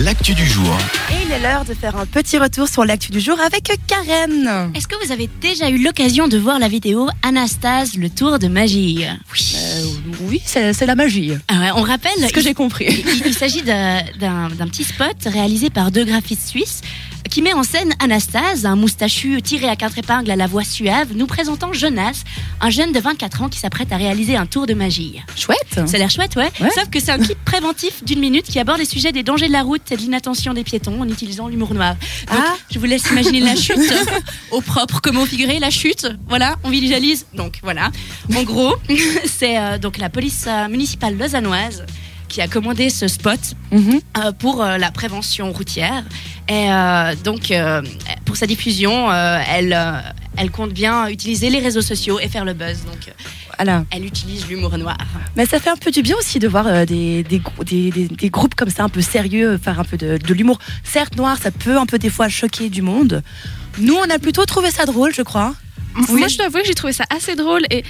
l'actu du jour. Et il est l'heure de faire un petit retour sur l'actu du jour avec Karen. Est-ce que vous avez déjà eu l'occasion de voir la vidéo Anastase, le tour de magie? Oui, oui c'est la magie. Ah ouais, On rappelle, ce que j'ai compris. il, il s'agit d'un petit spot réalisé par deux graphistes suisses qui met en scène Anastase, un moustachu tiré à quatre épingles à la voix suave, nous présentant Jonas, un jeune de 24 ans qui s'apprête à réaliser un tour de magie. Chouette. Ça a l'air chouette, ouais. Ouais. Sauf que c'est un clip préventif d'une minute qui aborde les sujets des dangers de la route et de l'inattention des piétons en utilisant l'humour noir. Donc, Ah. je vous laisse imaginer la chute au propre. Comment figurer la chute Voilà, on visualise. Donc voilà. En gros, c'est euh, donc la police euh, municipale lausannoise qui a commandé ce spot Mhm. euh, pour la prévention routière. Et euh, donc, euh, pour sa diffusion, euh, elle, euh, elle compte bien utiliser les réseaux sociaux et faire le buzz. Donc, Voilà. elle utilise l'humour noir. Mais ça fait un peu du bien aussi de voir euh, des, des, grou- des, des- des groupes comme ça, un peu sérieux, faire un peu de, de l'humour. Certes, noir, ça peut un peu des fois choquer du monde. Nous, on a plutôt trouvé ça drôle, je crois. Moi, je dois avouer que j'ai trouvé ça assez drôle et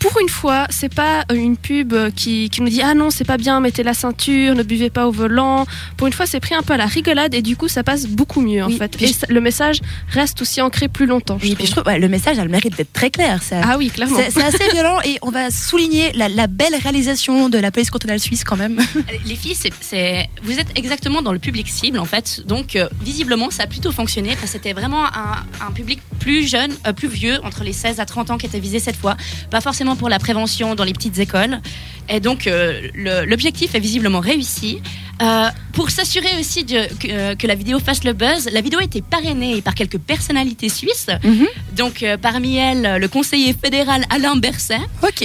pour une fois, c'est pas euh, une pub euh, qui, qui nous dit ah non c'est pas bien, mettez la ceinture, ne buvez pas au volant. Pour une fois, c'est pris un peu à la rigolade et du coup ça passe beaucoup mieux en fait. Et je- le message reste aussi ancré plus longtemps. je Et puis je trouve. ouais, le message a le mérite d'être très clair. Ça, Ah oui, clairement. c'est assez violent et on va souligner la, la belle réalisation de la police cantonale suisse quand même. Les filles, c'est, c'est- vous êtes exactement dans le public cible en fait. Donc euh, visiblement, ça a plutôt fonctionné parce que c'était vraiment un, un public plus jeune, euh, plus vieux, entre les 16 à 30 ans qui était visé cette fois. Pas forcément pour la prévention dans les petites écoles. Et donc euh, l'objectif est visiblement réussi. Euh, pour s'assurer aussi de- que, euh, que la vidéo fasse le buzz, la vidéo a été parrainée par quelques personnalités suisses. Mhm. Donc euh, parmi elles, le conseiller fédéral Alain Berset, Ok.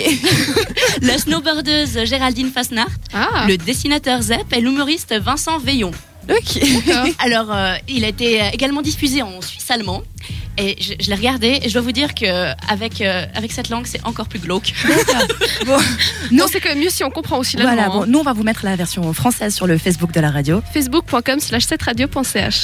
la snowboardeuse Géraldine Fasnart, Ah, le dessinateur Zep et l'humoriste Vincent Veillon. Ok. Alors, il a été également diffusé en suisse allemand. Et je, je l'ai regardé et je dois vous dire que avec, euh, avec cette langue, c'est encore plus glauque. bon, non, c'est quand même mieux si on comprend aussi l'allemand. voilà, bon, hein. nous on va vous mettre la version française sur le Facebook de la radio. Facebook.com slash 7radio.ch